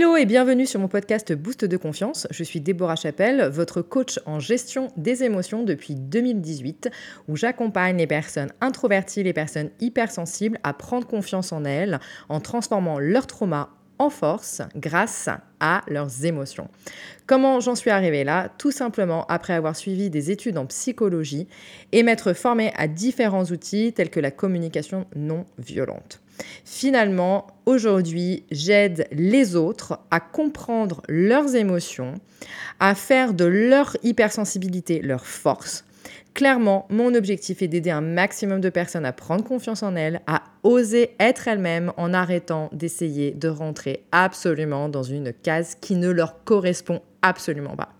Hello et bienvenue sur mon podcast Boost de confiance. Je suis Déborah Chapelle, votre coach en gestion des émotions depuis 2018, où j'accompagne les personnes introverties, les personnes hypersensibles à prendre confiance en elles en transformant leur trauma en force grâce à leurs émotions. Comment j'en suis arrivée là? Tout simplement après avoir suivi des études en psychologie et m'être formée à différents outils tels que la communication non violente. Finalement, aujourd'hui, j'aide les autres à comprendre leurs émotions, à faire de leur hypersensibilité leur force. Clairement, mon objectif est d'aider un maximum de personnes à prendre confiance en elles, à oser être elles-mêmes en arrêtant d'essayer de rentrer absolument dans une case qui ne leur correspond absolument pas.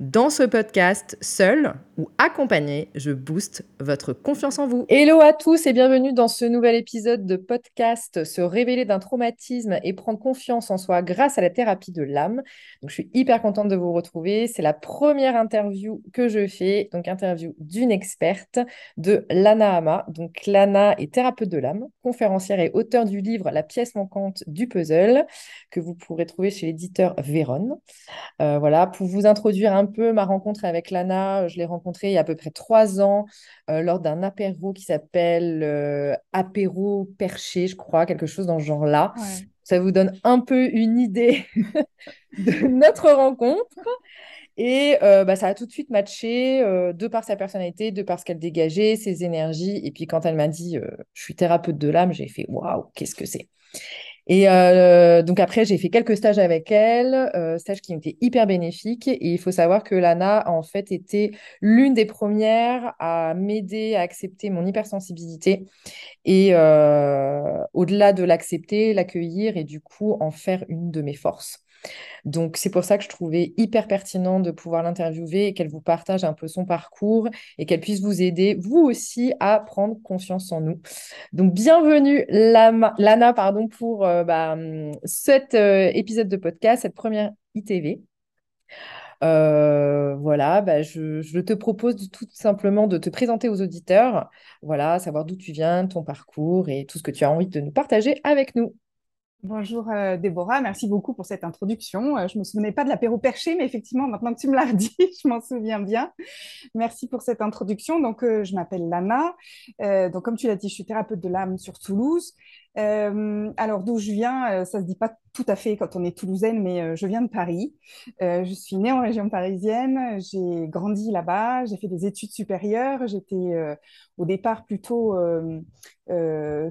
Dans ce podcast, seul ou accompagné, je booste votre confiance en vous. Hello à tous et bienvenue dans ce nouvel épisode de podcast Se révéler d'un traumatisme et prendre confiance en soi grâce à la thérapie de l'âme. Donc je suis hyper contente de vous retrouver. C'est la première interview que je fais, donc interview d'une experte de Lana Ama. Donc Lana est thérapeute de l'âme, conférencière et auteur du livre La pièce manquante du puzzle que vous pourrez trouver chez l'éditeur Véron. Euh, voilà, pour vous introduire un peu ma rencontre avec Lana. Je l'ai rencontrée il y a à peu près trois ans euh, lors d'un apéro qui s'appelle euh, Apéro Perché, je crois, quelque chose dans ce genre-là. Ça vous donne un peu une idée de notre rencontre. Et euh, bah, ça a tout de suite matché, de par sa personnalité, de par ce qu'elle dégageait, ses énergies. Et puis quand elle m'a dit, je suis thérapeute de l'âme, j'ai fait, waouh, qu'est-ce que c'est? Et euh, donc après, j'ai fait quelques stages avec elle, euh, stages qui ont été hyper bénéfiques. Et il faut savoir que Lana en fait été l'une des premières à m'aider à accepter mon hypersensibilité et euh, au-delà de l'accepter, l'accueillir et du coup en faire une de mes forces. Donc, c'est pour ça que je trouvais hyper pertinent de pouvoir l'interviewer et qu'elle vous partage un peu son parcours et qu'elle puisse vous aider, vous aussi, à prendre confiance en nous. Donc, bienvenue, Lana, pardon, pour euh, bah, cet euh, épisode de podcast, cette première ITV. Euh, voilà, bah, je, je, te propose tout simplement de te présenter aux auditeurs, voilà, savoir d'où tu viens, ton parcours et tout ce que tu as envie de nous partager avec nous. Bonjour euh, Déborah, merci beaucoup pour cette introduction. Euh, je ne me souvenais pas de l'apéro perché, mais effectivement, maintenant que tu me l'as dit, je m'en souviens bien. Merci pour cette introduction. Donc, euh, je m'appelle Lana. donc, comme tu l'as dit, je suis thérapeute de l'âme sur Toulouse. Euh, alors d'où je viens, euh, ça se dit pas tout à fait quand on est toulousaine, mais euh, je viens de Paris. je suis née en région parisienne, j'ai grandi là-bas, j'ai fait des études supérieures. J'étais au départ plutôt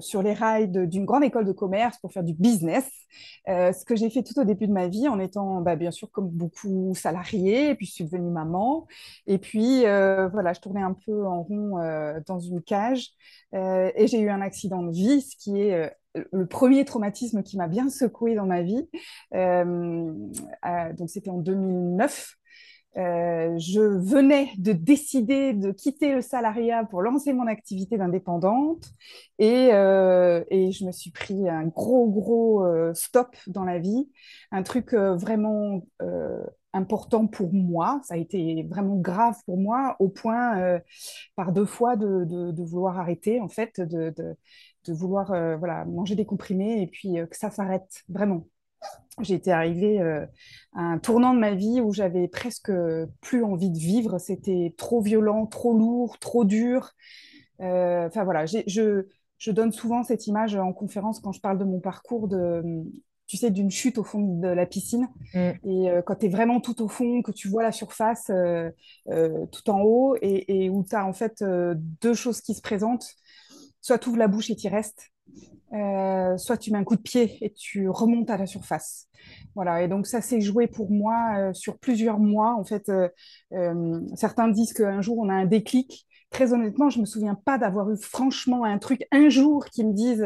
sur les rails d'une grande école de commerce pour faire du business. Ce que j'ai fait tout au début de ma vie en étant, bah, bien sûr, comme beaucoup salariée, puis je suis devenue maman. Et puis voilà, je tournais un peu en rond dans une cage. et j'ai eu un accident de vie, ce qui est le premier traumatisme qui m'a bien secoué dans ma vie. Euh, euh, donc c'était en 2009. Euh, je venais de décider de quitter le salariat pour lancer mon activité d'indépendante et, et, je me suis pris un gros, gros stop dans la vie, un truc vraiment important pour moi. Ça a été vraiment grave pour moi au point par deux fois de, vouloir arrêter, en fait, de, de vouloir euh, voilà, manger des comprimés et puis euh, que ça s'arrête vraiment. J'ai été arrivée euh, à un tournant de ma vie où j'avais presque plus envie de vivre. C'était trop violent, trop lourd, trop dur. Enfin voilà, je, je donne souvent cette image en conférence quand je parle de mon parcours de, tu sais, d'une chute au fond de la piscine. Mm. Et quand tu es vraiment tout au fond, que tu vois la surface tout en haut et, et où tu as en fait deux choses qui se présentent soit tu ouvres la bouche et tu restes, euh, soit tu mets un coup de pied et tu remontes à la surface. Voilà, et donc ça s'est joué pour moi euh, sur plusieurs mois. En fait, euh, certains disent qu'un jour on a un déclic. Très honnêtement, je ne me souviens pas d'avoir eu franchement un truc un jour qui me dise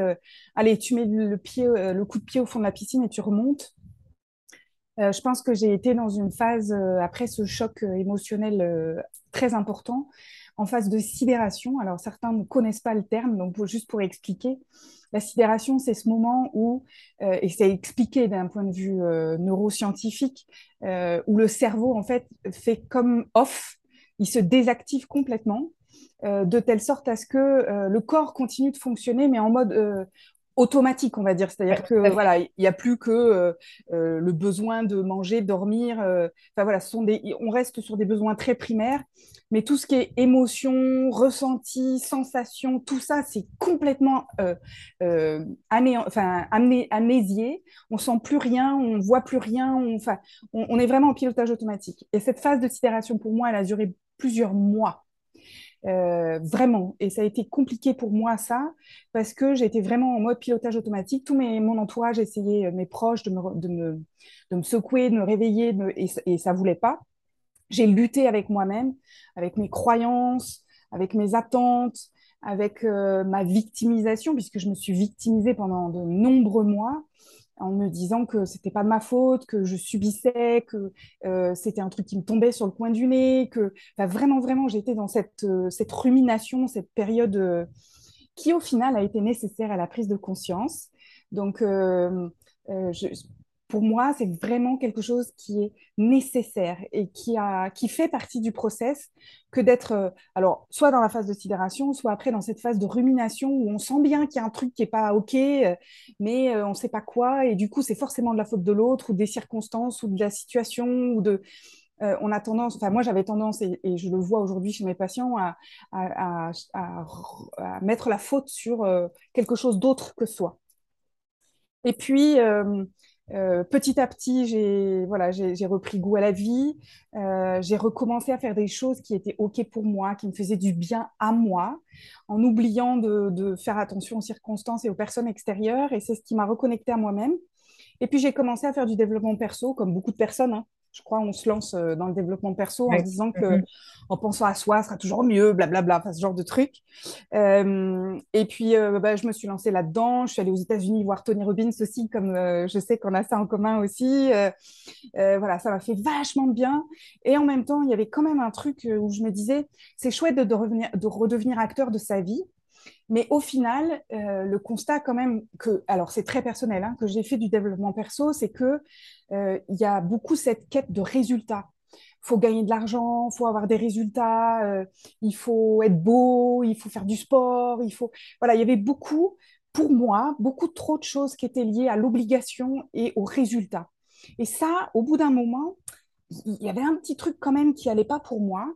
allez, tu mets le, pied, le coup de pied au fond de la piscine et tu remontes. je pense que j'ai été dans une phase, après ce choc émotionnel très important, en phase de sidération. Alors certains ne connaissent pas le terme, donc juste pour expliquer, la sidération, c'est ce moment où, euh, et c'est expliqué d'un point de vue euh, neuroscientifique, euh, où le cerveau en fait fait comme off, il se désactive complètement, de telle sorte à ce que le corps continue de fonctionner, mais en mode automatique, on va dire. C'est-à-dire que voilà, il n'y a plus que euh, euh, le besoin de manger, dormir. Euh, enfin voilà, ce sont des, on reste sur des besoins très primaires, mais tout ce qui est émotion, ressenti, sensation, tout ça, c'est complètement ané enfin, amnésié. On sent plus rien, on voit plus rien. On, enfin, on, on est vraiment en pilotage automatique. Et cette phase de sidération, pour moi, elle a duré plusieurs mois. Euh, vraiment. Et ça a été compliqué pour moi, ça, parce que j'étais vraiment en mode pilotage automatique. Tout mon entourage essayait, euh, mes proches, de me, secouer, de me réveiller, et, ça voulait pas. J'ai lutté avec moi-même, avec mes croyances, avec mes attentes, avec euh, ma victimisation, puisque je me suis victimisée pendant de nombreux mois en me disant que c'était pas de ma faute, que je subissais, que euh, c'était un truc qui me tombait sur le coin du nez, que vraiment, vraiment, j'étais dans cette, euh, rumination, cette période euh, qui, au final, a été nécessaire à la prise de conscience. Donc, pour moi, c'est vraiment quelque chose qui est nécessaire et qui, a, qui fait partie du process que d'être, euh, alors, soit dans la phase de sidération, soit après dans cette phase de rumination où on sent bien qu'il y a un truc qui n'est pas OK, euh, mais euh, on ne sait pas quoi, et du coup, c'est forcément de la faute de l'autre ou des circonstances ou de la situation ou de. on a tendance, enfin moi j'avais tendance, et, je le vois aujourd'hui chez mes patients, à, à, à, mettre la faute sur quelque chose d'autre que soi. Et puis, euh, petit à petit, j'ai voilà, j'ai repris goût à la vie. Euh, j'ai recommencé à faire des choses qui étaient OK pour moi, qui me faisaient du bien à moi, en oubliant de, faire attention aux circonstances et aux personnes extérieures. Et c'est ce qui m'a reconnecté à moi-même. Et puis, j'ai commencé à faire du développement perso, comme beaucoup de personnes. Hein je crois, on se lance euh, dans le développement perso en se disant que, mm-hmm. en pensant à soi, sera toujours mieux, blablabla, enfin, ce genre de truc. Euh, et puis, euh, bah, je me suis lancée là-dedans. Je suis allée aux États-Unis voir Tony Robbins aussi, comme je sais qu'on a ça en commun aussi. voilà, ça m'a fait vachement bien. Et en même temps, il y avait quand même un truc où je me disais, c'est chouette de, revenir, de redevenir acteur de sa vie. Mais au final, euh, le constat quand même que, alors c'est très personnel, hein, que j'ai fait du développement perso, c'est que euh, il y a beaucoup cette quête de résultats. Il faut gagner de l'argent, il faut avoir des résultats, euh, il faut être beau, il faut faire du sport, il faut. Voilà, il y avait beaucoup, pour moi, beaucoup trop de choses qui étaient liées à l'obligation et aux résultats. Et ça, au bout d'un moment, il y avait un petit truc quand même qui allait pas pour moi.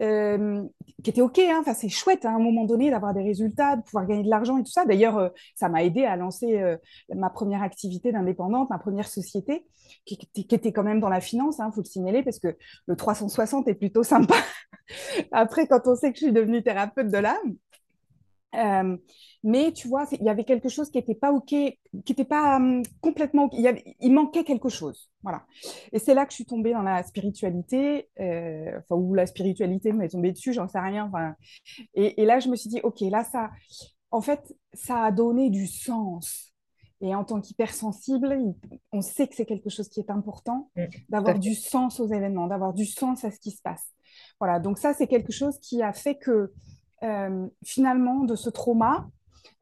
Euh, qui était OK. Hein. Enfin, c'est chouette hein, à un moment donné d'avoir des résultats, de pouvoir gagner de l'argent et tout ça. D'ailleurs, euh, ça m'a aidé à lancer euh, ma première activité d'indépendante, ma première société, qui, était quand même dans la finance, il hein, faut le signaler, parce que le 360 est plutôt sympa. Après, quand on sait que je suis devenue thérapeute de l'âme, euh, mais tu vois, il y avait quelque chose qui n'était pas OK, qui n'était pas hum, complètement OK. Il, il, manquait quelque chose. Voilà. Et c'est là que je suis tombée dans la spiritualité, euh, enfin, où la spiritualité m'est tombée dessus, j'en sais rien. Enfin, et, et, là, je me suis dit, OK, là, ça, en fait, ça a donné du sens. Et en tant qu'hypersensible, on sait que c'est quelque chose qui est important, mmh, d'avoir du sens aux événements, d'avoir du sens à ce qui se passe. Voilà, donc ça, c'est quelque chose qui a fait que finalement de ce trauma,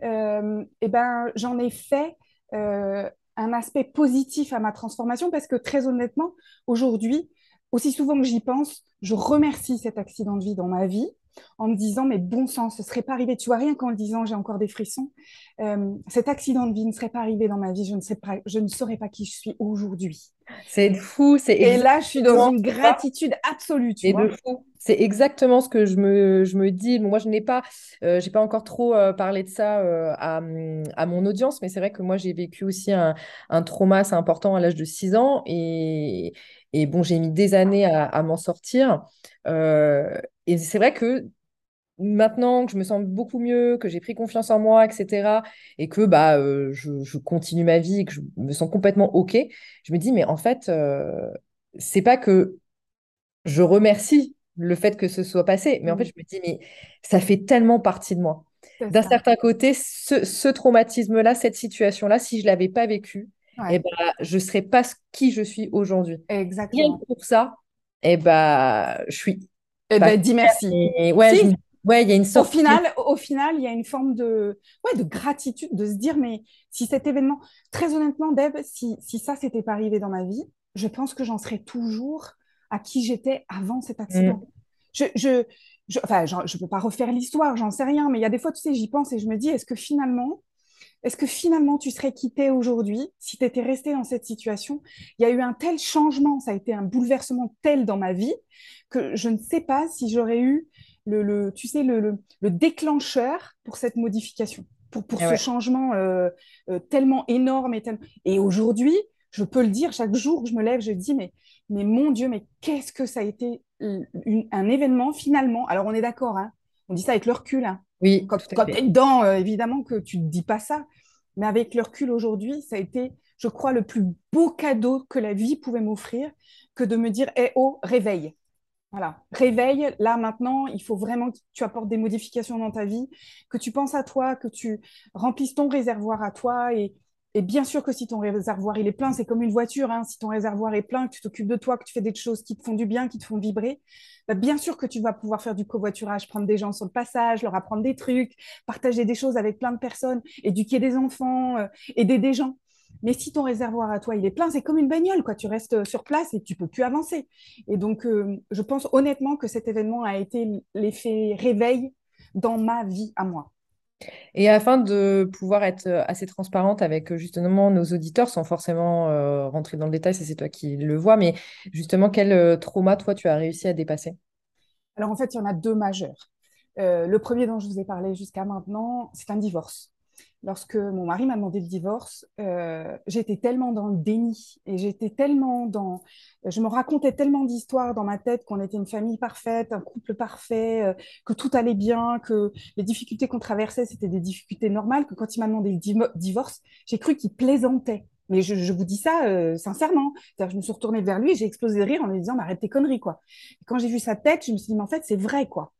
euh, eh ben, j'en ai fait euh, un aspect positif à ma transformation parce que très honnêtement, aujourd'hui, aussi souvent que j'y pense, je remercie cet accident de vie dans ma vie en me disant, mais bon sang, ce serait pas arrivé. Tu vois, rien qu'en le disant, j'ai encore des frissons. Euh, cet accident de vie ne serait pas arrivé dans ma vie. Je ne, sais pas, je ne saurais pas qui je suis aujourd'hui. C'est fou. Et là, je suis dans une gratitude absolue. Tu vois. C'est exactement ce que je me, je me dis. moi, je n'ai pas, euh, j'ai pas encore trop euh, parlé de ça à, à, mon audience, mais c'est vrai que moi, j'ai vécu aussi un, un trauma assez important à l'âge de 6 ans. Et, et bon, j'ai mis des années à, à m'en sortir. Et c'est vrai que maintenant que je me sens beaucoup mieux, que j'ai pris confiance en moi, etc., et que bah, euh, je, continue ma vie et que je me sens complètement OK, je me dis, mais en fait, euh, c'est pas que je remercie le fait que ce soit passé, mais en fait, mmh. je me dis, mais ça fait tellement partie de moi. D'un certain côté, ce, traumatisme-là, cette situation-là, si je ne l'avais pas vécu, eh ben, je ne serais pas qui je suis aujourd'hui. Exactement. Rien pour ça, et eh ben, je suis eh ben, dis merci. ouais, ouais, il y a une sorte. Au final, au final, il y a une forme de, ouais, de gratitude, de se dire, mais si cet événement, très honnêtement, Deb, si, si ça s'était pas arrivé dans ma vie, je pense que j'en serais toujours à qui j'étais avant cet accident. Mm. Je, je, je, enfin, je peux pas refaire l'histoire, j'en sais rien, mais il y a des fois, tu sais, j'y pense et je me dis, est-ce que finalement, est-ce que finalement tu serais quitté aujourd'hui si tu étais resté dans cette situation? Il y a eu un tel changement, ça a été un bouleversement tel dans ma vie que je ne sais pas si j'aurais eu le, tu sais, le, déclencheur pour cette modification, pour, pour eh ce changement euh, euh, tellement énorme. Et, et aujourd'hui, je peux le dire, chaque jour que je me lève, je dis, mais, mais mon Dieu, mais qu'est-ce que ça a été un événement finalement? Alors on est d'accord, hein, on dit ça avec le recul. Hein. Oui, quand, tu es dedans, euh, évidemment que tu ne dis pas ça. Mais avec le recul aujourd'hui, ça a été, je crois, le plus beau cadeau que la vie pouvait m'offrir que de me dire, eh oh, réveille. Voilà, réveille. Là, maintenant, il faut vraiment que tu apportes des modifications dans ta vie, que tu penses à toi, que tu remplisses ton réservoir à toi. Et, bien sûr que si ton réservoir il est plein, c'est comme une voiture. Hein. si ton réservoir est plein, que tu t'occupes de toi, que tu fais des choses qui te font du bien, qui te font vibrer, bah, bien sûr que tu vas pouvoir faire du covoiturage, prendre des gens sur le passage, leur apprendre des trucs, partager des choses avec plein de personnes, éduquer des enfants, euh, aider des gens. Mais si ton réservoir à toi, il est plein, c'est comme une bagnole, quoi. Tu restes euh, sur place et tu peux plus avancer. Et donc, euh, je pense honnêtement que cet événement a été l'effet réveil dans ma vie à moi. Et afin de pouvoir être euh, assez transparente avec justement nos auditeurs, sans forcément rentrer dans le détail, c'est toi qui le vois, mais justement, quel trauma, toi, tu as réussi à dépasser? Alors, en fait, il y en a deux majeurs. le premier dont je vous ai parlé jusqu'à maintenant, c'est un divorce lorsque mon mari m'a demandé le divorce, euh, j'étais tellement dans le déni et j'étais tellement dans. Je me racontais tellement d'histoires dans ma tête qu'on était une famille parfaite, un couple parfait, euh, que tout allait bien, que les difficultés qu'on traversait, c'était des difficultés normales, que quand il m'a demandé le divorce, j'ai cru qu'il plaisantait. Mais je, vous dis ça euh, sincèrement. Je me suis retournée vers lui et j'ai explosé de rire en lui disant, arrête tes conneries, quoi. quand j'ai vu sa tête, je me suis dit, mais en fait, c'est vrai, quoi.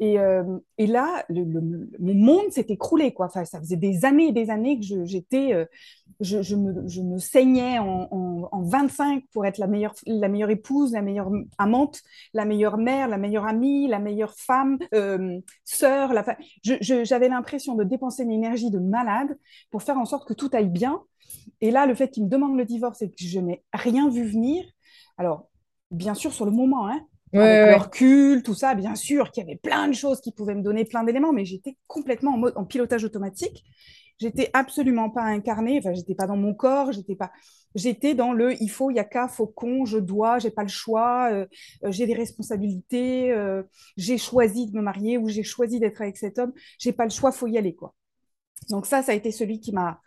Et, euh, et, là, le, mon monde s'est écroulé. Quoi. Enfin, ça faisait des années et des années que j'étais, euh, je, je, me, je, saignais en, 25 pour être la meilleure, la meilleure épouse, la meilleure amante, la meilleure mère, la meilleure amie, la meilleure femme, euh, sœur. La J'avais l'impression de dépenser une énergie de malade pour faire en sorte que tout aille bien. Et là, le fait qu'il me demande le divorce et que je n'ai rien vu venir, alors, bien sûr, sur le moment, hein, avec leur recul, tout ça, bien sûr qu'il y avait plein de choses qui pouvaient me donner plein d'éléments, mais j'étais complètement en mode en pilotage automatique. J'étais absolument pas incarnée, enfin, j'étais pas dans mon corps, j'étais pas. J'étais dans le il faut, il y a qu'à, faut qu'on, je dois, j'ai pas le choix, euh, euh, j'ai des responsabilités, euh, j'ai choisi de me marier ou j'ai choisi d'être avec cet homme, j'ai pas le choix, faut y aller, quoi. Donc ça, ça a été celui qui m'a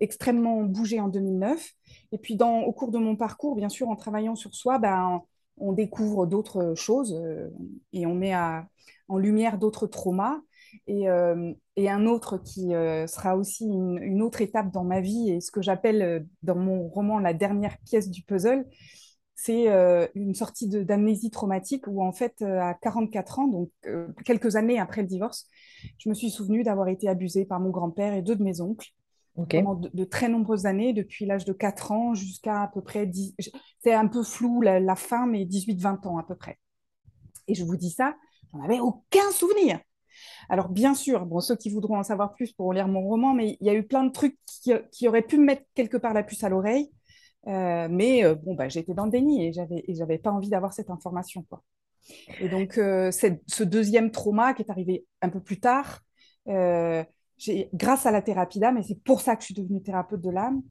extrêmement bougé en 2009. Et puis dans, au cours de mon parcours, bien sûr, en travaillant sur soi, ben, on découvre d'autres choses euh, et on met en lumière d'autres traumas. Et, euh, un autre qui euh, sera aussi une, autre étape dans ma vie et ce que j'appelle dans mon roman la dernière pièce du puzzle, c'est une sortie d'amnésie traumatique où en fait à 44 ans, donc quelques années après le divorce, je me suis souvenue d'avoir été abusée par mon grand-père et deux de mes oncles pendant de, très nombreuses années, depuis l'âge de 4 ans jusqu'à à peu près 10. C'est un peu flou la, fin, mais 18-20 ans à peu près. Et je vous dis ça, j'en avais aucun souvenir. Alors, bien sûr, bon, ceux qui voudront en savoir plus pourront lire mon roman, mais il y a eu plein de trucs qui, auraient pu me mettre quelque part la puce à l'oreille. Euh, mais euh, bon, bah, j'étais dans le déni et j'avais, et j'avais pas envie d'avoir cette information. Quoi. Et donc, euh, ce deuxième trauma qui est arrivé un peu plus tard, grâce à la thérapie d'âme, et c'est pour ça que je suis devenue thérapeute de l'âme,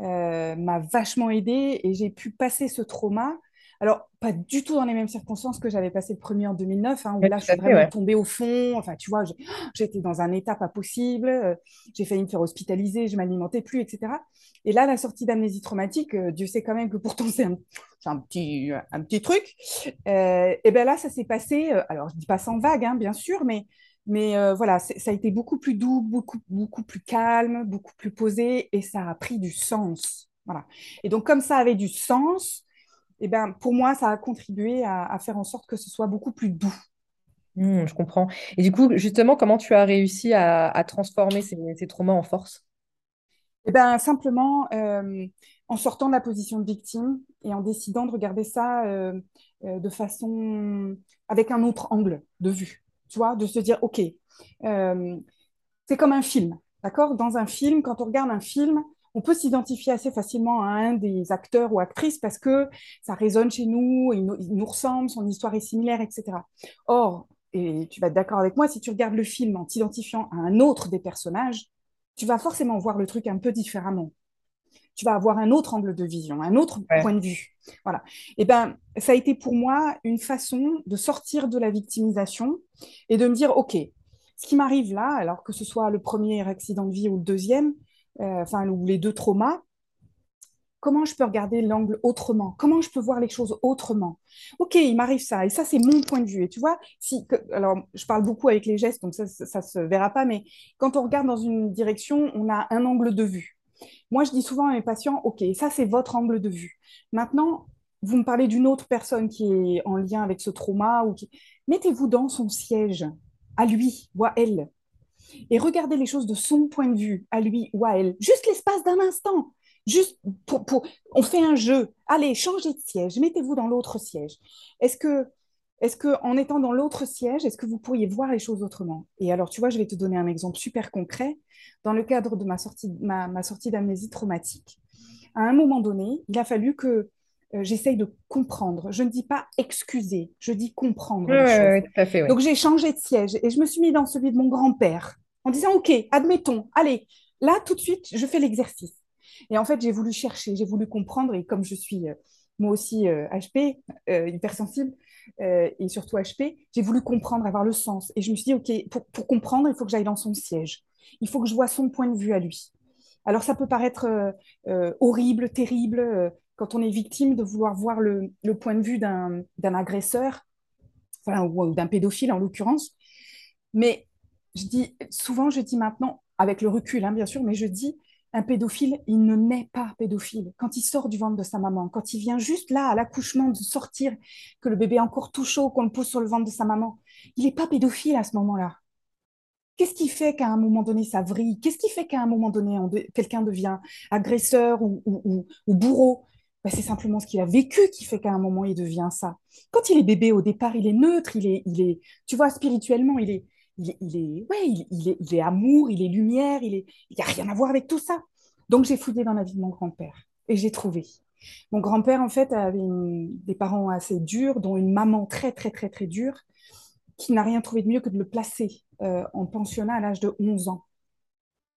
euh, m'a vachement aidée et j'ai pu passer ce trauma. Alors, pas du tout dans les mêmes circonstances que j'avais passé le premier en 2009, hein, où là, je suis vraiment tombée au fond. Enfin, tu vois, j'étais dans un état pas possible. Euh, j'ai failli me faire hospitaliser, je m'alimentais plus, etc. Et là, la sortie d'amnésie traumatique, euh, Dieu sait quand même que pourtant, c'est un, un, petit, un petit truc. et bien là, ça s'est passé, alors je dis pas sans vague, hein, bien sûr, mais mais euh, voilà, ça a été beaucoup plus doux, beaucoup, beaucoup plus calme, beaucoup plus posé, et ça a pris du sens. Voilà. Et donc, comme ça avait du sens, eh ben, pour moi, ça a contribué à, faire en sorte que ce soit beaucoup plus doux. Mmh, je comprends. Et du coup, justement, comment tu as réussi à, transformer ces, traumas en force? Eh ben, Simplement euh, en sortant de la position de victime et en décidant de regarder ça euh, de façon avec un autre angle de vue tu vois, de se dire, OK, euh, c'est comme un film, d'accord? Dans un film, quand on regarde un film, on peut s'identifier assez facilement à un des acteurs ou actrices parce que ça résonne chez nous, il nous, ressemble, son histoire est similaire, etc. Or, et tu vas être d'accord avec moi, si tu regardes le film en t'identifiant à un autre des personnages, tu vas forcément voir le truc un peu différemment. Tu vas avoir un autre angle de vision, un autre point de vue. Voilà. Et eh ben, ça a été pour moi une façon de sortir de la victimisation et de me dire, OK, ce qui m'arrive là, alors que ce soit le premier accident de vie ou le deuxième, euh, enfin, ou les deux traumas, comment je peux regarder l'angle autrement? Comment je peux voir les choses autrement? Ok, il m'arrive ça, et ça, c'est mon point de vue. Et tu vois, si, alors, je parle beaucoup avec les gestes, donc ça, ça, se verra pas, mais quand on regarde dans une direction, on a un angle de vue. Moi, je dis souvent à mes patients, ok, ça, c'est votre angle de vue. Maintenant, vous me parlez d'une autre personne qui est en lien avec ce trauma, ou mettez-vous dans son siège, à lui ou à elle, et regardez les choses de son point de vue, à lui ou à elle, juste l'espace d'un instant. Juste pour, pour, on fait un jeu. Allez, changez de siège, mettez-vous dans l'autre siège. Est-ce que, est-ce que en étant dans l'autre siège, est-ce que vous pourriez voir les choses autrement? Et alors, tu vois, je vais te donner un exemple super concret. Dans le cadre de ma sortie, ma, ma sortie d'amnésie traumatique, à un moment donné, il a fallu que euh, j'essaye de comprendre. Je ne dis pas excuser, je dis comprendre. Donc j'ai changé de siège et je me suis mis dans celui de mon grand-père en disant, OK, admettons, allez, là tout de suite, je fais l'exercice. Et en fait, j'ai voulu chercher, j'ai voulu comprendre. Et comme je suis euh, moi aussi HP, euh, euh, et surtout HP, j'ai voulu comprendre, avoir le sens. Et je me suis dit, OK, pour, pour comprendre, il faut que j'aille dans son siège. Il faut que je vois son point de vue à lui. Alors, ça peut paraître horrible, terrible, quand on est victime, de vouloir voir le, le point de vue d'un agresseur, enfin, ou d'un pédophile en l'occurrence. Mais je dis, souvent, je dis maintenant, avec le recul, hein, bien sûr, mais je dis, un pédophile, il ne naît pas pédophile. Quand il sort du ventre de sa maman, quand il vient juste là, à l'accouchement, de sortir, que le bébé est encore tout chaud, qu'on le pose sur le ventre de sa maman, il n'est pas pédophile à ce moment-là. Qu'est-ce qui fait qu'à un moment donné, ça vrille? Qu'est-ce qui fait qu'à un moment donné, quelqu'un devient agresseur ou, bourreau? Ben, C'est simplement ce qu'il a vécu qui fait qu'à un moment, il devient ça. Quand il est bébé, au départ, il est neutre, il est, il est tu vois, spirituellement, il est, il, est, ouais, il, est, il, est, amour, il est lumière, il n'y a rien à voir avec tout ça. Donc j'ai fouillé dans la vie de mon grand-père et j'ai trouvé. Mon grand-père, en fait, avait des parents assez durs, dont une maman très, très, très, très dure, qui n'a rien trouvé de mieux que de le placer euh, en pensionnat à l'âge de 11 ans.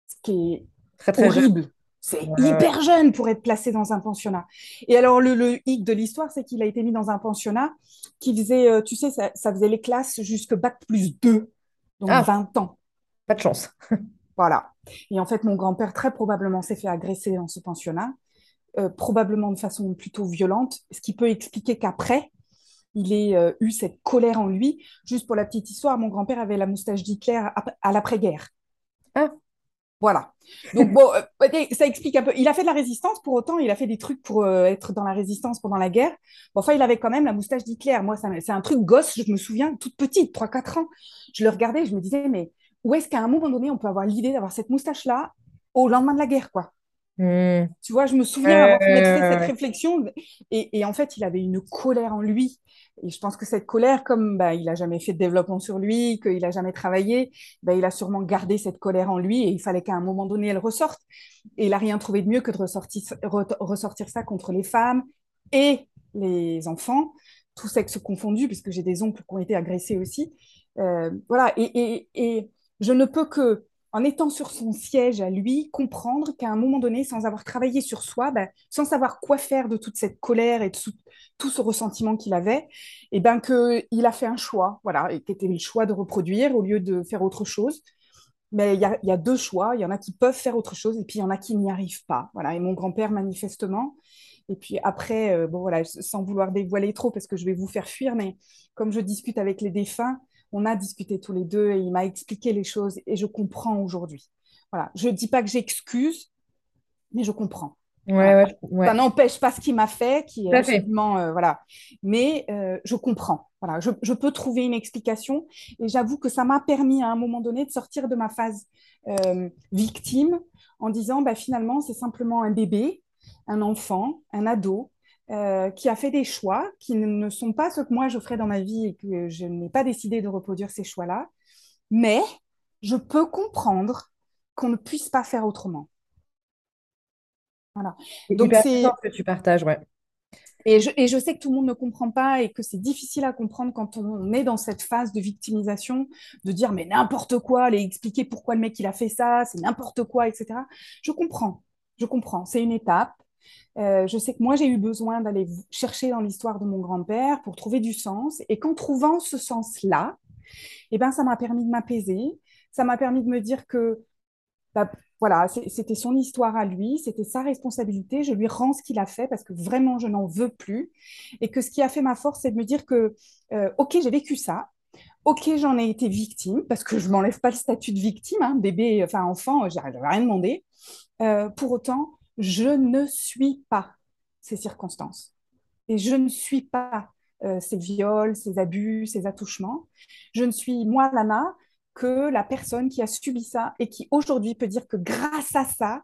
Ce qui est très, très horrible. C'est hyper jeune pour être placé dans un pensionnat. Et alors, le, le hic de l'histoire, c'est qu'il a été mis dans un pensionnat qui faisait, euh, tu sais, ça, ça faisait les classes jusque bac plus 2 donc 20 ah. ans. Pas de chance. voilà. Et en fait, mon grand-père, très probablement, s'est fait agresser dans ce pensionnat, euh, probablement de façon plutôt violente, ce qui peut expliquer qu'après, il ait euh, eu cette colère en lui. Juste pour la petite histoire, mon grand-père avait la moustache d'Hitler à, l'après-guerre. Ah. Voilà. Donc bon, euh, ça explique un peu. Il a fait de la résistance, pour autant, il a fait des trucs pour être dans la résistance pendant la guerre. Enfin, il avait quand même la moustache d'Hitler. Moi, c'est un truc gosse, je me souviens, toute petite, 3-4 ans je le regardais je me disais, mais où est-ce qu'à un moment donné, on peut avoir l'idée d'avoir cette moustache-là au lendemain de la guerre, quoi? Hmm. Tu vois, je me souviens avoir fait cette réflexion. Et, en fait, il avait une colère en lui. Et je pense que cette colère, comme bah, il n'a jamais fait de développement sur lui, qu'il n'a jamais travaillé, bah, il a sûrement gardé cette colère en lui et il fallait qu'à un moment donné, elle ressorte. Et il n'a rien trouvé de mieux que de ressortir, ressortir ça contre les femmes et les enfants, tous sexes confondus, puisque j'ai des oncles qui ont été agressés aussi. Euh, voilà, et, je ne peux que, en étant sur son siège à lui, comprendre qu'à un moment donné, sans avoir travaillé sur soi, ben, sans savoir quoi faire de toute cette colère et de tout, ce ressentiment qu'il avait, et ben qu'il a fait un choix, voilà, et qui était le choix de reproduire au lieu de faire autre chose. Mais il y a, deux choix. Il y en a qui peuvent faire autre chose et puis il y en a qui n'y arrivent pas. Voilà. Et mon grand-père, manifestement. Et puis après, euh, bon, voilà, sans vouloir dévoiler trop parce que je vais vous faire fuir, mais comme je discute avec les défunts, on a discuté tous les deux et il m'a expliqué les choses et je comprends aujourd'hui. Voilà, je ne dis pas que j'excuse, mais je comprends. Ouais, Ça n'empêche pas ce qu'il m'a fait, qui est absolument euh, voilà. Mais euh, je comprends. Voilà, je, peux trouver une explication et j'avoue que ça m'a permis à un moment donné de sortir de ma phase euh, victime en disant bah, finalement c'est simplement un bébé, un enfant, un ado euh, qui a fait des choix qui ne sont pas ce que moi je ferais dans ma vie et que je n'ai pas décidé de reproduire ces choix-là, mais je peux comprendre qu'on ne puisse pas faire autrement. Voilà. Donc c'est que tu partages, ouais. Et je, et je, sais que tout le monde ne comprend pas et que c'est difficile à comprendre quand on est dans cette phase de victimisation, de dire mais n'importe quoi, aller expliquer pourquoi le mec il a fait ça, c'est n'importe quoi, etc. Je comprends, je comprends. C'est une étape. Euh, je sais que moi j'ai eu besoin d'aller chercher dans l'histoire de mon grand-père pour trouver du sens et qu'en trouvant ce sens-là, eh ben, ça m'a permis de m'apaiser, ça m'a permis de me dire que bah, voilà, c'était son histoire à lui, c'était sa responsabilité. Je lui rends ce qu'il a fait parce que vraiment, je n'en veux plus. Et que ce qui a fait ma force, c'est de me dire que, euh, OK, j'ai vécu ça. OK, j'en ai été victime parce que je ne m'enlève pas le statut de victime. Hein, bébé, enfin enfant, je n'avais rien demandé. Euh, pour autant, je ne suis pas ces circonstances. Et je ne suis pas euh, ces viols, ces abus, ces attouchements. Je ne suis, moi, Lana, que la personne qui a subi ça et qui aujourd'hui peut dire que grâce à ça,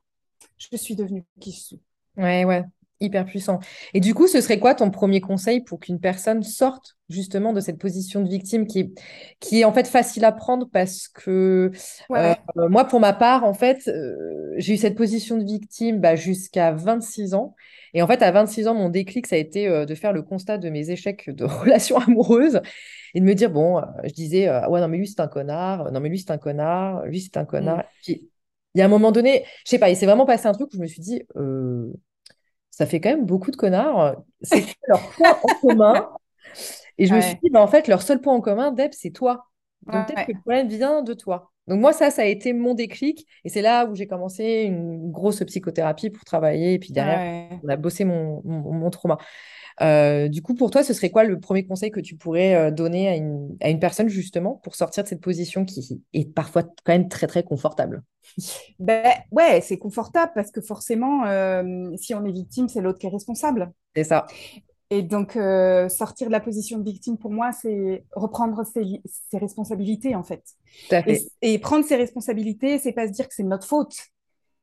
je suis devenue qui je suis. Ouais, ouais, hyper puissant. Et du coup, ce serait quoi ton premier conseil pour qu'une personne sorte justement de cette position de victime qui est, qui est en fait facile à prendre parce que euh, moi, pour ma part, en fait, euh, j'ai eu cette position de victime bah, jusqu'à 26 ans. Et en fait, à 26 ans, mon déclic, ça a été euh, de faire le constat de mes échecs de relations amoureuses et de me dire, bon, je disais, ouais, non, mais lui, c'est un connard, non, mais lui, c'est un connard, lui, c'est un connard. Mm. Puis, il y a un moment donné, je sais pas, il s'est vraiment passé un truc où je me suis dit, ça fait quand même beaucoup de connards. C'est leur point en commun? Et je me suis dit, bah, en fait, leur seul point en commun, Deb, c'est toi. Donc peut-être que le problème vient de toi. Donc moi, ça, ça a été mon déclic. Et c'est là où j'ai commencé une grosse psychothérapie pour travailler. Et puis derrière, on a bossé mon, mon, trauma. Euh, du coup, pour toi, ce serait quoi le premier conseil que tu pourrais euh, donner à une, à une personne justement pour sortir de cette position qui est parfois quand même très, très confortable? Ben, Ouais, c'est confortable parce que forcément, euh, si on est victime, c'est l'autre qui est responsable. C'est ça. Et donc, euh, sortir de la position de victime, pour moi, c'est reprendre ses, responsabilités, en fait. Et, prendre ses responsabilités, c'est pas se dire que c'est notre faute.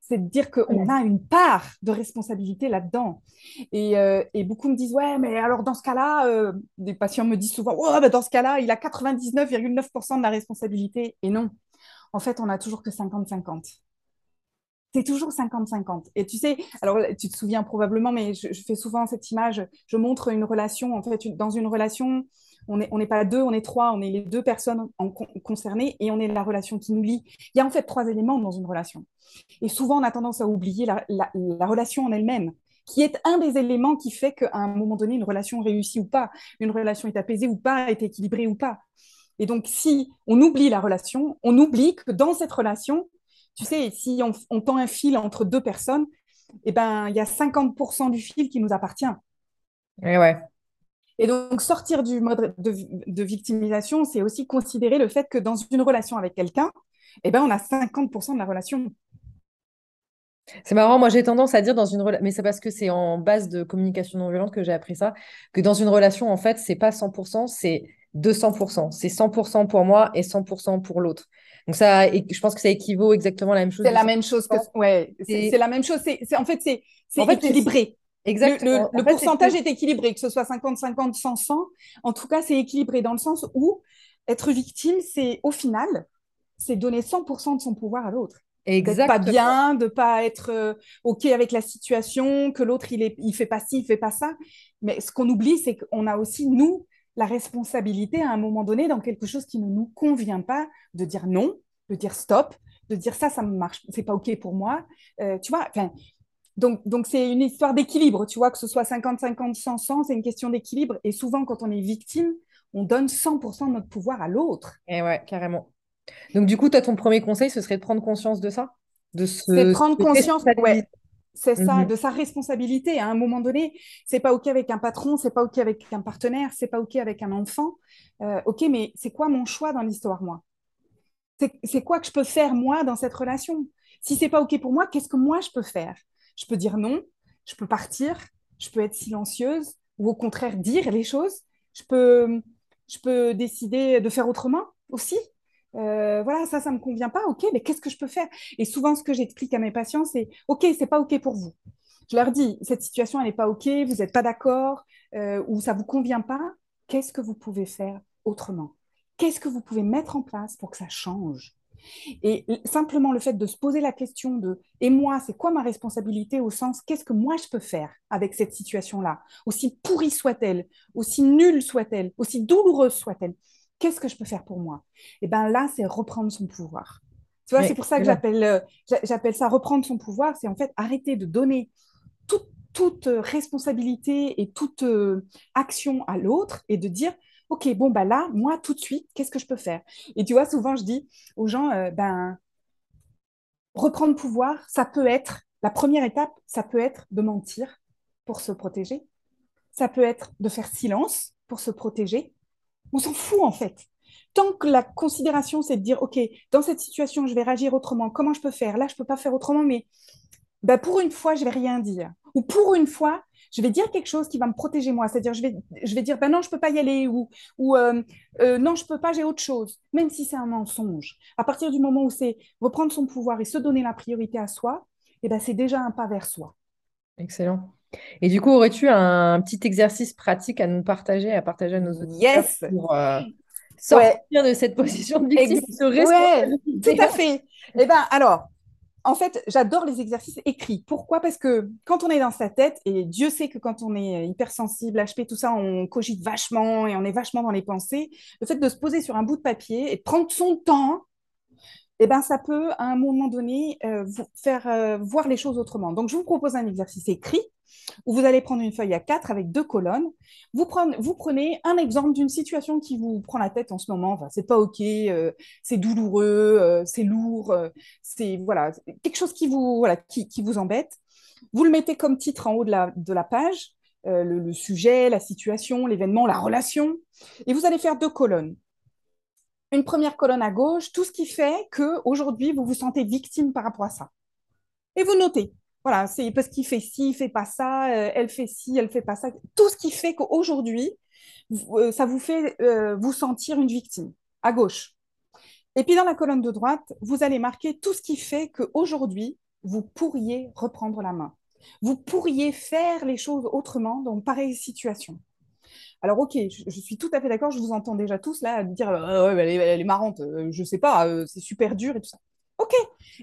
C'est de dire qu'on a une part de responsabilité là-dedans. Et, euh, et, beaucoup me disent, ouais, mais alors dans ce cas-là, euh, des patients me disent souvent, oh, ben dans ce cas-là, il a 99,9% de la responsabilité. Et non, en fait, on a toujours que 50-50 c'est toujours 50-50. Et tu sais, alors tu te souviens probablement, mais je, fais souvent cette image, je montre une relation, en fait, dans une relation, on n'est on pas deux, on est trois, on est les deux personnes concernées et on est la relation qui nous lie. Il y a en fait trois éléments dans une relation. Et souvent, on a tendance à oublier la, la relation en elle-même qui est un des éléments qui fait qu'à un moment donné, une relation réussit ou pas, une relation est apaisée ou pas, est équilibrée ou pas. Et donc, si on oublie la relation, on oublie que dans cette relation, tu sais, si on, tend un fil entre deux personnes, eh ben, il y a 50% du fil qui nous appartient. Et ouais. Et donc, sortir du mode de, victimisation, c'est aussi considérer le fait que dans une relation avec quelqu'un, eh ben, on a 50% de la relation. C'est marrant, moi j'ai tendance à dire dans une relation, mais c'est parce que c'est en base de communication non violente que j'ai appris ça, que dans une relation, en fait, c'est pas 100%, c'est 200%. C'est 100% pour moi et 100% pour l'autre. Donc ça, je pense que ça équivaut exactement à la même chose. C'est la même chose que, ouais, c'est la même chose. C'est en fait c'est en équilibré. Exactement. Le, pourcentage est... équilibré, que ce soit 50-50, 100-100. En tout cas, c'est équilibré dans le sens où être victime, c'est au final, c'est donner 100% de son pouvoir à l'autre. Exactement. pas bien, de pas être euh, ok avec la situation, que l'autre il est, il fait pas ci, il fait pas ça. Mais ce qu'on oublie, c'est qu'on a aussi nous la responsabilité à un moment donné dans quelque chose qui ne nous convient pas, de dire non, de dire stop, de dire ça, ça me marche, c'est pas ok pour moi. Euh, tu vois, donc donc c'est une histoire d'équilibre, tu vois, que ce soit 50-50, 100-100, c'est une question d'équilibre. Et souvent, quand on est victime, on donne 100% de notre pouvoir à l'autre. Et ouais, carrément. Donc du coup, toi, ton premier conseil, ce serait de prendre conscience de ça? De se, prendre conscience, ouais, c'est ça, mhm. de sa responsabilité. À un moment donné, c'est pas ok avec un patron, c'est pas ok avec un partenaire, c'est pas ok avec un enfant. Euh, ok, mais c'est quoi mon choix dans l'histoire, moi? C'est quoi que je peux faire moi dans cette relation? Si c'est pas ok pour moi, qu'est-ce que moi je peux faire? Je peux dire non, je peux partir, je peux être silencieuse ou au contraire dire les choses. Je peux, je peux décider de faire autrement aussi. Euh, voilà, ça, ça me convient pas. Ok, mais qu'est-ce que je peux faire? Et souvent, ce que j'explique à mes patients, c'est ok, c'est pas ok pour vous. Je leur dis, cette situation, elle n'est pas ok, vous n'êtes pas d'accord, euh, ou ça vous convient pas. Qu'est-ce que vous pouvez faire autrement? Qu'est-ce que vous pouvez mettre en place pour que ça change? Et simplement le fait de se poser la question de et moi, c'est quoi ma responsabilité au sens qu'est-ce que moi je peux faire avec cette situation-là, aussi pourrie soit-elle, aussi nulle soit-elle, aussi douloureuse soit-elle, qu'est-ce que je peux faire pour moi? Et bien là, c'est reprendre son pouvoir. Tu vois, c'est pour ça que j'appelle, euh, j'appelle ça reprendre son pouvoir, c'est en fait arrêter de donner toute responsabilité et toute euh, action à l'autre et de dire OK, bon, bah là, moi, tout de suite, qu'est-ce que je peux faire Et tu vois, souvent, je dis aux gens, euh, ben, reprendre pouvoir, ça peut être, la première étape, ça peut être de mentir pour se protéger. Ça peut être de faire silence pour se protéger. On s'en fout, en fait. Tant que la considération, c'est de dire, OK, dans cette situation, je vais réagir autrement. Comment je peux faire? Là, je ne peux pas faire autrement, mais ben, pour une fois, je vais rien dire. Ou pour une fois, je vais dire quelque chose qui va me protéger moi. C'est-à-dire, je vais, dire, ben non, je ne peux pas y aller, ou, ou euh, euh, non, je ne peux pas, j'ai autre chose, même si c'est un mensonge. À partir du moment où c'est reprendre son pouvoir et se donner la priorité à soi, eh ben, c'est déjà un pas vers soi. Excellent. Et du coup, aurais-tu un, petit exercice pratique à nous partager, à partager à nos auditeurs yes. pour euh, sortir de cette position de victime, Oui, tout à fait. Eh ben, alors, en fait, j'adore les exercices écrits. Pourquoi? Parce que quand on est dans sa tête, et Dieu sait que quand on est hypersensible, HP, tout ça, on cogite vachement et on est vachement dans les pensées, le fait de se poser sur un bout de papier et de prendre son temps eh ben, ça peut, à un moment donné, euh, vous faire euh, voir les choses autrement. Donc, je vous propose un exercice écrit où vous allez prendre une feuille à quatre avec deux colonnes. Vous, prenez, un exemple d'une situation qui vous prend la tête en ce moment. Enfin, c'est pas OK, euh, c'est douloureux, c'est lourd, c'est voilà, quelque chose qui vous, voilà, qui, vous embête. Vous le mettez comme titre en haut de la, de la page, le, le sujet, la situation, l'événement, la relation. Et vous allez faire deux colonnes une première colonne à gauche, tout ce qui fait que aujourd'hui vous vous sentez victime par rapport à ça. Et vous notez. Voilà, c'est parce qu'il fait ci, il fait pas ça, euh, elle fait ci, elle fait pas ça. Tout ce qui fait qu'aujourd'hui, euh, ça vous fait euh, vous sentir une victime, à gauche. Et puis dans la colonne de droite, vous allez marquer tout ce qui fait qu'aujourd'hui, vous pourriez reprendre la main. Vous pourriez faire les choses autrement dans pareille situation. Alors, ok, je, suis tout à fait d'accord, je vous entends déjà tous là dire euh, elle, est, marrante, euh, je sais pas, c'est super dur et tout ça. Ok,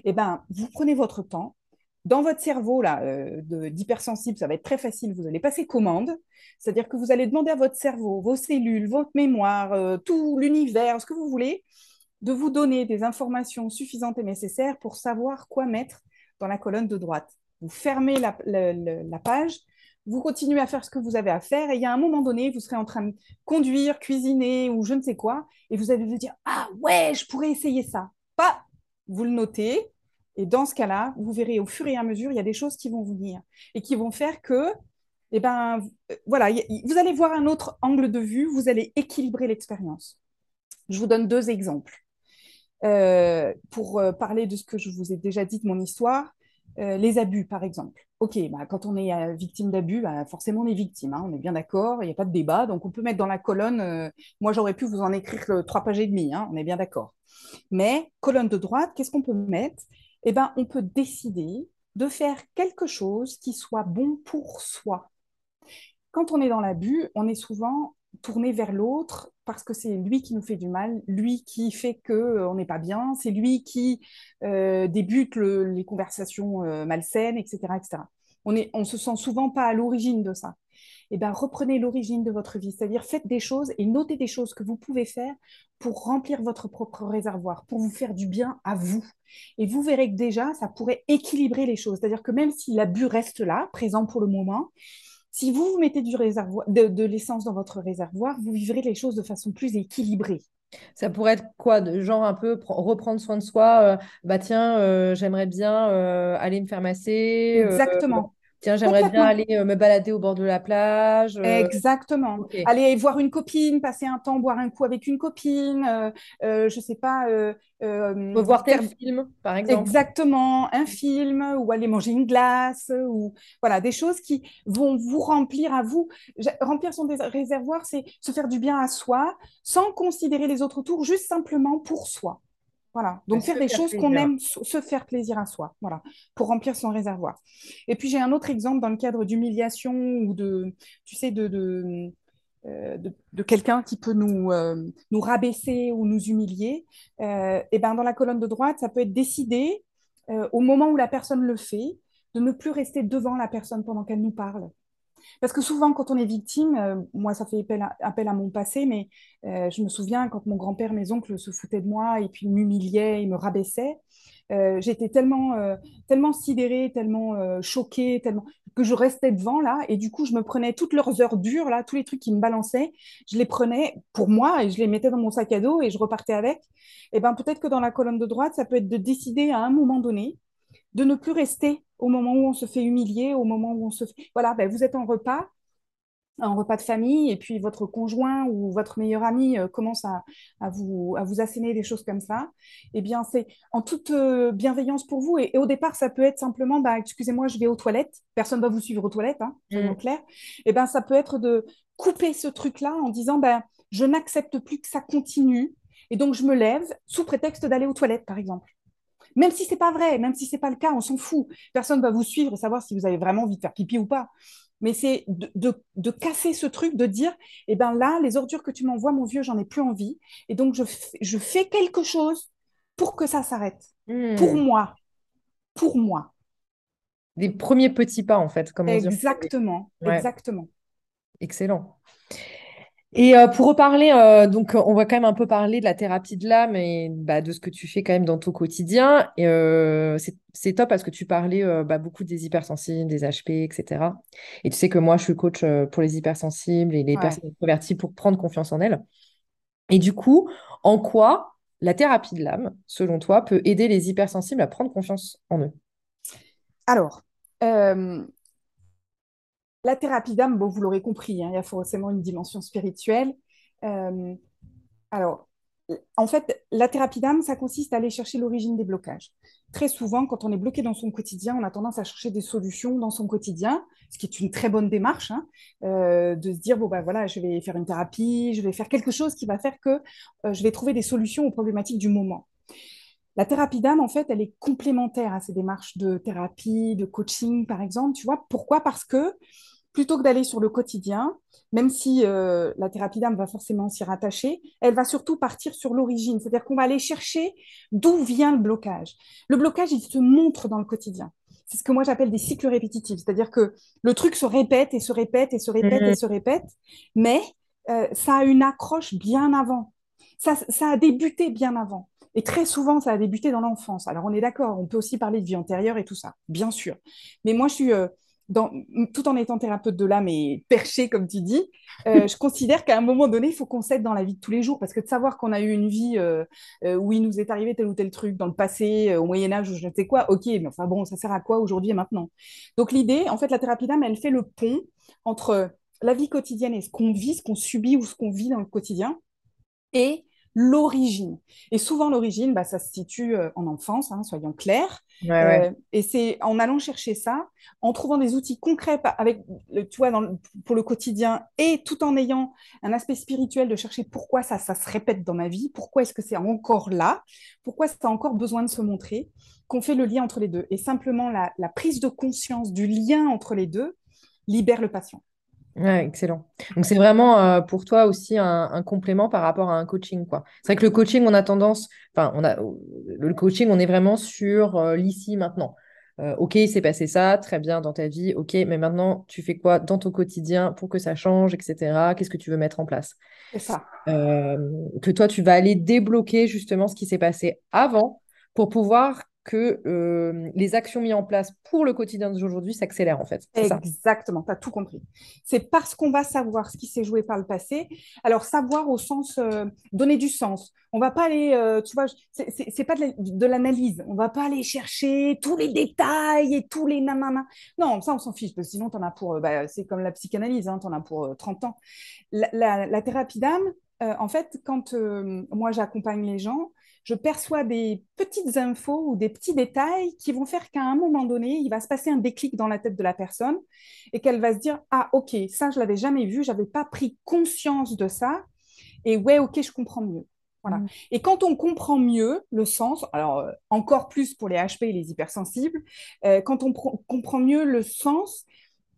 eh ben, vous prenez votre temps. Dans votre cerveau là, d'hypersensible, ça va être très facile. Vous allez passer commande, c'est-à-dire que vous allez demander à votre cerveau, vos cellules, votre mémoire, tout l'univers, ce que vous voulez, de vous donner des informations suffisantes et nécessaires pour savoir quoi mettre dans la colonne de droite. Vous fermez la page vous continuez à faire ce que vous avez à faire, et il y a un moment donné, vous serez en train de conduire, cuisiner ou je ne sais quoi, et vous allez vous dire Ah ouais, je pourrais essayer ça. Pas, vous le notez, et dans ce cas-là, vous verrez au fur et à mesure, il y a des choses qui vont venir et qui vont faire que, eh ben, euh, voilà, vous allez voir un autre angle de vue, vous allez équilibrer l'expérience. Je vous donne deux exemples. Euh, pour euh, parler de ce que je vous ai déjà dit de mon histoire, les abus, par exemple. OK, bah, quand on est victime d'abus, bah, forcément on est victime, hein, on est bien d'accord, il n'y a pas de débat. Donc on peut mettre dans la colonne, moi j'aurais pu vous en écrire trois pages et demie, hein, on est bien d'accord. Mais colonne de droite, qu'est-ce qu'on peut mettre? Eh bien, on peut décider de faire quelque chose qui soit bon pour soi. Quand on est dans l'abus, on est souvent tourner vers l'autre parce que c'est lui qui nous fait du mal, lui qui fait que euh, on n'est pas bien, c'est lui qui euh, débute les conversations euh, malsaines, etc., etc. On est, on se sent souvent pas à l'origine de ça. Eh bien, reprenez l'origine de votre vie, c'est-à-dire faites des choses et notez des choses que vous pouvez faire pour remplir votre propre réservoir, pour vous faire du bien à vous. Et vous verrez que déjà, ça pourrait équilibrer les choses. C'est-à-dire que même si l'abus reste là, présent pour le moment, si vous, vous mettez du réservoir, de, l'essence dans votre réservoir, vous vivrez les choses de façon plus équilibrée. Ça pourrait être quoi de genre un peu reprendre soin de soi euh, bah tiens euh, j'aimerais bien euh, aller me faire masser exactement Tiens, j'aimerais bien aller euh, me balader au bord de la plage. Euh. Exactement. Aller voir une copine, passer un temps, boire un coup avec une copine, euh, je sais pas. voir tel film, par exemple. Exactement, un film, ou aller manger une glace, ou voilà, des choses qui vont vous remplir à vous. Remplir son réservoir, c'est se faire du bien à soi, sans considérer les autres autour, juste simplement pour soi. Voilà. Donc faire des choses qu'on aime, se faire plaisir à soi, voilà, pour remplir son réservoir. Et puis j'ai un autre exemple dans le cadre d'humiliation ou de, tu sais, de, de, quelqu'un qui peut nous, nous rabaisser ou nous humilier, et ben dans la colonne de droite, ça peut être décidé au moment où la personne le fait, de ne plus rester devant la personne pendant qu'elle nous parle. Parce que souvent, quand on est victime, euh, moi, ça fait appel à, mon passé, mais euh, je me souviens quand mon grand-père, mes oncles se foutaient de moi et puis m'humiliaient, ils me rabaissaient. Euh, j'étais tellement, tellement sidérée, tellement choquée, tellement que je restais devant là, et du coup, je me prenais toutes leurs heures dures là, tous les trucs qui me balançaient, je les prenais pour moi et je les mettais dans mon sac à dos et je repartais avec. Et ben peut-être que dans la colonne de droite, ça peut être de décider à un moment donné de ne plus rester au moment où on se fait humilier, au moment où on se fait... Voilà, ben vous êtes en repas, un repas de famille, et puis votre conjoint ou votre meilleur ami euh, commence à, vous, à vous asséner des choses comme ça, eh bien, c'est en toute euh, bienveillance pour vous. Et, au départ, ça peut être simplement, bah, excusez-moi, je vais aux toilettes. Personne ne va vous suivre aux toilettes, hein, mm. clair. Eh bien, ça peut être de couper ce truc-là en disant, ben, je n'accepte plus que ça continue. Et donc, je me lève sous prétexte d'aller aux toilettes, par exemple. Même si c'est pas vrai, même si c'est pas le cas, on s'en fout. Personne va vous suivre et savoir si vous avez vraiment envie de faire pipi ou pas. Mais c'est de, casser ce truc, de dire, eh ben là, les ordures que tu m'envoies, mon vieux, j'en ai plus envie. Et donc, je, je fais quelque chose pour que ça s'arrête. Hmm. Pour moi. Pour moi. Des premiers petits pas, en fait. Comme exactement. Exactement. Excellent. Et euh, pour reparler, euh, donc on va quand même un peu parler de la thérapie de l'âme et bah, de ce que tu fais quand même dans ton quotidien. Et euh, c'est top parce que tu parlais bah, beaucoup des hypersensibles, des HP, etc. Et tu sais que moi, je suis coach pour les hypersensibles et les personnes converties pour prendre confiance en elles. Et du coup, en quoi la thérapie de l'âme, selon toi, peut aider les hypersensibles à prendre confiance en eux? Alors, la thérapie d'âme, bon, vous l'aurez compris, hein, il y a forcément une dimension spirituelle. Euh, alors, en fait, la thérapie d'âme, ça consiste à aller chercher l'origine des blocages. Très souvent, quand on est bloqué dans son quotidien, on a tendance à chercher des solutions dans son quotidien, ce qui est une très bonne démarche, hein, euh, de se dire, bon, ben voilà, je vais faire une thérapie, je vais faire quelque chose qui va faire que euh, je vais trouver des solutions aux problématiques du moment. La thérapie d'âme, en fait, elle est complémentaire à ces démarches de thérapie, de coaching, par exemple. Tu vois, pourquoi? Parce que plutôt que d'aller sur le quotidien, même si euh, la thérapie d'âme va forcément s'y rattacher, elle va surtout partir sur l'origine, c'est-à-dire qu'on va aller chercher d'où vient le blocage. Le blocage, il se montre dans le quotidien. C'est ce que moi j'appelle des cycles répétitifs, c'est-à-dire que le truc se répète et se répète et se répète et mhm. se répète, mais euh, ça a une accroche bien avant. Ça, ça a débuté bien avant. Et très souvent, ça a débuté dans l'enfance. Alors, on est d'accord, on peut aussi parler de vie antérieure et tout ça, bien sûr. Mais moi, je suis, euh, tout en étant thérapeute de l'âme et perché, comme tu dis, euh, je considère qu'à un moment donné, il faut qu'on s'aide dans la vie de tous les jours. Parce que de savoir qu'on a eu une vie euh, euh, où il nous est arrivé tel ou tel truc dans le passé, au Moyen-Âge, ou je ne sais quoi, ok, mais enfin bon, ça sert à quoi aujourd'hui et maintenant? Donc l'idée, en fait, la thérapie d'âme, elle fait le pont entre la vie quotidienne et ce qu'on vit, ce qu'on subit ou ce qu'on vit dans le quotidien, et l'origine. Et souvent, l'origine, bah, ça se situe euh, en enfance, hein, soyons clairs. Euh, et c'est en allant chercher ça, en trouvant des outils concrets avec, tu vois, pour le quotidien, et tout en ayant un aspect spirituel de chercher pourquoi ça, ça se répète dans ma vie, pourquoi est-ce que c'est encore là, pourquoi ça a encore besoin de se montrer, qu'on fait le lien entre les deux. Et simplement, la, la prise de conscience du lien entre les deux libère le patient. Ouais, excellent. Donc, c'est vraiment euh, pour toi aussi un, complément par rapport à un coaching, quoi. C'est vrai que le coaching, on a tendance, enfin, on a le coaching, on est vraiment sur euh, l'ici, maintenant. Euh, ok, il s'est passé ça, très bien dans ta vie, ok, mais maintenant, tu fais quoi dans ton quotidien pour que ça change, etc. Qu'est-ce que tu veux mettre en place? C'est ça. que toi, tu vas aller débloquer justement ce qui s'est passé avant pour pouvoir que euh, les actions mises en place pour le quotidien d'aujourd'hui s'accélèrent en fait. Exactement, tu as tout compris. C'est parce qu'on va savoir ce qui s'est joué par le passé. Alors savoir au sens euh, donner du sens. On va pas aller, euh, tu vois, c'est pas de l'analyse. On va pas aller chercher tous les détails et tous les nanana. Non, ça on s'en fiche parce que sinon en as pour, bah, c'est comme la psychanalyse, hein, en as pour 30 ans. La thérapie d'âme, en fait, quand moi j'accompagne les gens, je perçois des petites infos ou des petits détails qui vont faire qu'à un moment donné, il va se passer un déclic dans la tête de la personne et qu'elle va se dire Ah, ok, ça, je l'avais jamais vu, j'avais pas pris conscience de ça. Et ouais, ok, je comprends mieux. Voilà. Mm. Et quand on comprend mieux le sens, alors euh, encore plus pour les HP et les hypersensibles, euh, quand on comprend mieux le sens,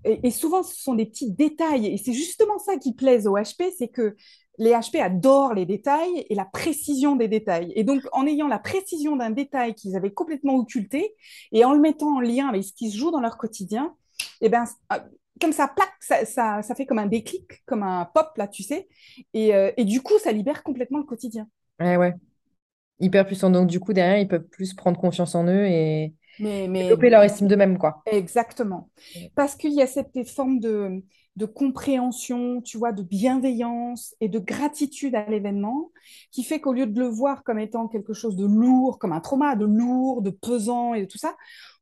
et, souvent, ce sont des petits détails. Et c'est justement ça qui plaise au HP, c'est que les HP adorent les détails et la précision des détails. Et donc, en ayant la précision d'un détail qu'ils avaient complètement occulté et en le mettant en lien avec ce qui se joue dans leur quotidien, et eh ben, ah, comme ça, plaque, ça, ça, fait comme un déclic, comme un pop, là, tu sais. Et, euh, et du coup, ça libère complètement le quotidien. Ouais, ouais. Hyper puissant. Donc, du coup, derrière, ils peuvent plus prendre confiance en eux et mais, mais... développer leur estime d'eux-mêmes, quoi. Exactement. Parce qu'il y a cette forme de, de compréhension, tu vois, de bienveillance et de gratitude à l'événement, qui fait qu'au lieu de le voir comme étant quelque chose de lourd, comme un trauma, de lourd, de pesant et tout ça,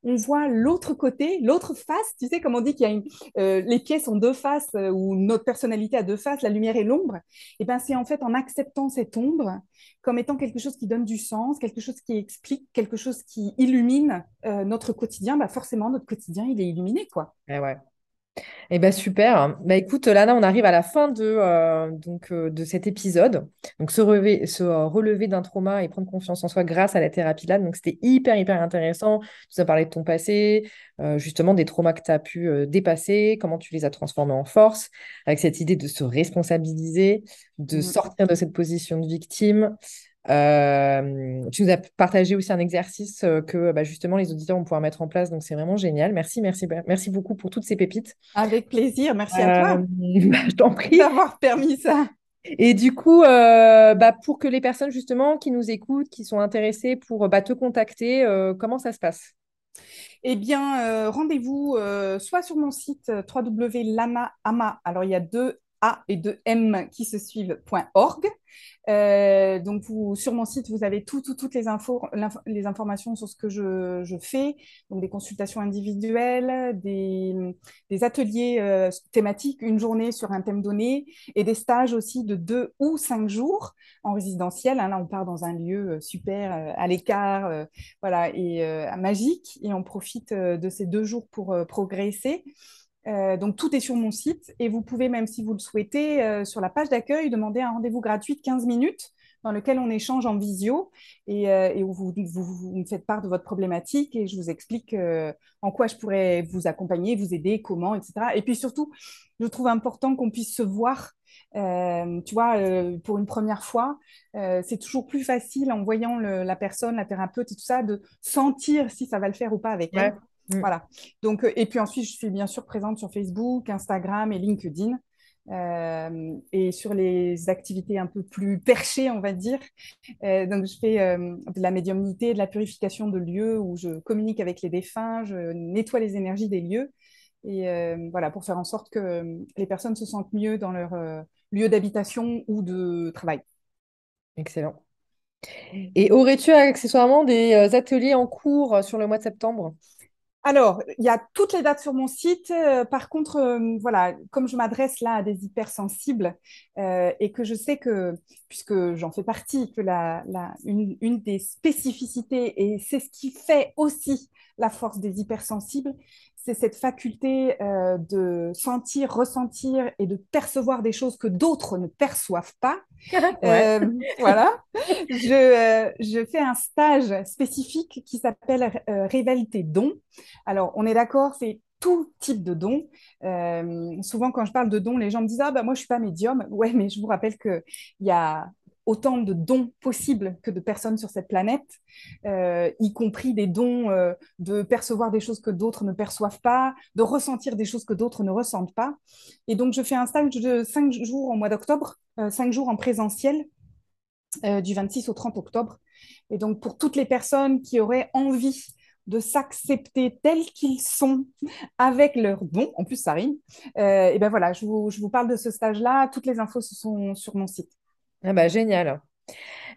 on voit l'autre côté, l'autre face. Tu sais, comme on dit qu'il y a une, euh, les pièces ont deux faces euh, ou notre personnalité a deux faces, la lumière et l'ombre. Et eh ben c'est en fait en acceptant cette ombre comme étant quelque chose qui donne du sens, quelque chose qui explique, quelque chose qui illumine euh, notre quotidien. Bah forcément, notre quotidien, il est illuminé, quoi. Eh ouais. Eh ben super. Bah écoute, Lana, on arrive à la fin de, euh, donc, euh, de cet épisode. Donc se, relever, se euh, relever d'un trauma et prendre confiance en soi grâce à la thérapie là. Donc c'était hyper, hyper intéressant. Tu nous as parlé de ton passé, justement des traumas que tu as pu dépasser, comment tu les as transformés en force, avec cette idée de se responsabiliser, de mmh. sortir de cette position de victime. Euh, tu nous as partagé aussi un exercice euh, que bah, justement les auditeurs vont pouvoir mettre en place, donc c'est vraiment génial. Merci, merci, merci beaucoup pour toutes ces pépites. Avec plaisir, merci à toi. Euh, bah, je t'en prie. D'avoir permis ça. Et du coup, bah, pour que les personnes justement qui nous écoutent, qui sont intéressées pour bah, te contacter, comment ça se passe? Eh bien, rendez-vous soit sur mon site www.lama.ama. Alors, il y a deux A et deux M qui se suivent.org euh, donc, sur mon site, vous avez tout, toutes les, infos, les informations sur ce que je, je, fais, donc des consultations individuelles, des, des ateliers euh, thématiques, une journée sur un thème donné, et des stages aussi de deux ou cinq jours en résidentiel. Hein, là, on part dans un lieu euh, super à l'écart, voilà, et magique, et on profite de ces deux jours pour progresser. Euh, donc tout est sur mon site et vous pouvez même si vous le souhaitez euh, sur la page d'accueil demander un rendez-vous gratuit de 15 minutes dans lequel on échange en visio et, euh, où vous, me faites part de votre problématique et je vous explique en quoi je pourrais vous accompagner, vous aider, comment, etc. Et puis surtout, je trouve important qu'on puisse se voir. tu vois, pour une première fois, c'est toujours plus facile en voyant la personne, la thérapeute et tout ça, de sentir si ça va le faire ou pas avec elle. Mm. Voilà. Donc, euh, et puis ensuite, je suis bien sûr présente sur Facebook, Instagram et LinkedIn. Euh, et sur les activités un peu plus perchées, on va dire. Euh, donc, je fais de la médiumnité, de la purification de lieux où je communique avec les défunts, je nettoie les énergies des lieux. Et voilà, pour faire en sorte que les personnes se sentent mieux dans leur lieu d'habitation ou de travail. Excellent. Et aurais-tu accessoirement des ateliers en cours sur le mois de septembre? Alors, il y a toutes les dates sur mon site. Euh, par contre, euh, voilà, comme je m'adresse là à des hypersensibles euh, et que je sais que, puisque j'en fais partie, que la, une, une, des spécificités, et c'est ce qui fait aussi la force des hypersensibles, c'est cette faculté euh, de sentir, ressentir et de percevoir des choses que d'autres ne perçoivent pas. Euh, voilà. Je, euh, je, fais un stage spécifique qui s'appelle Révèle tes dons. Alors, on est d'accord, c'est tout type de dons. souvent, quand je parle de dons, les gens me disent Ah, bah, moi, je ne suis pas médium. Ouais, mais je vous rappelle qu'il y a autant de dons possibles que de personnes sur cette planète, euh, y compris des dons euh, de percevoir des choses que d'autres ne perçoivent pas, de ressentir des choses que d'autres ne ressentent pas. Et donc, je fais un stage de cinq jours au mois d'octobre, euh, cinq jours en présentiel, du 26 au 30 octobre. Et donc, pour toutes les personnes qui auraient envie de s'accepter tels qu'ils sont avec leurs dons, en plus ça rime, et ben voilà, je vous parle de ce stage-là. Toutes les infos sont sur mon site. Ah bah, génial.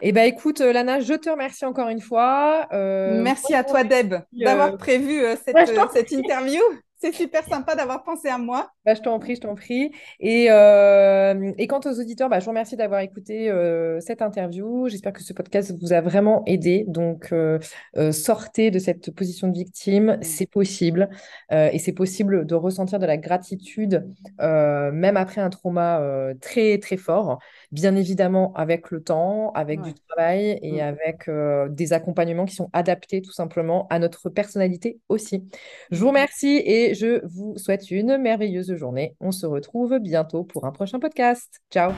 Eh bah, écoute, euh, Lana, je te remercie encore une fois. Euh, Merci à toi, Deb, d'avoir euh, prévu cette interview. C'est super sympa d'avoir pensé à moi. Bah, je t'en prie, je t'en prie. Et, euh, et, quant aux auditeurs, bah, je vous remercie d'avoir écouté euh, cette interview. J'espère que ce podcast vous a vraiment aidé. Donc, euh, sortez de cette position de victime. C'est possible. et c'est possible de ressentir de la gratitude, même après un trauma très, très fort. Bien évidemment, avec le temps, avec du travail et mm. avec des accompagnements qui sont adaptés tout simplement à notre personnalité aussi. Je vous remercie et je vous souhaite une merveilleuse journée. On se retrouve bientôt pour un prochain podcast. Ciao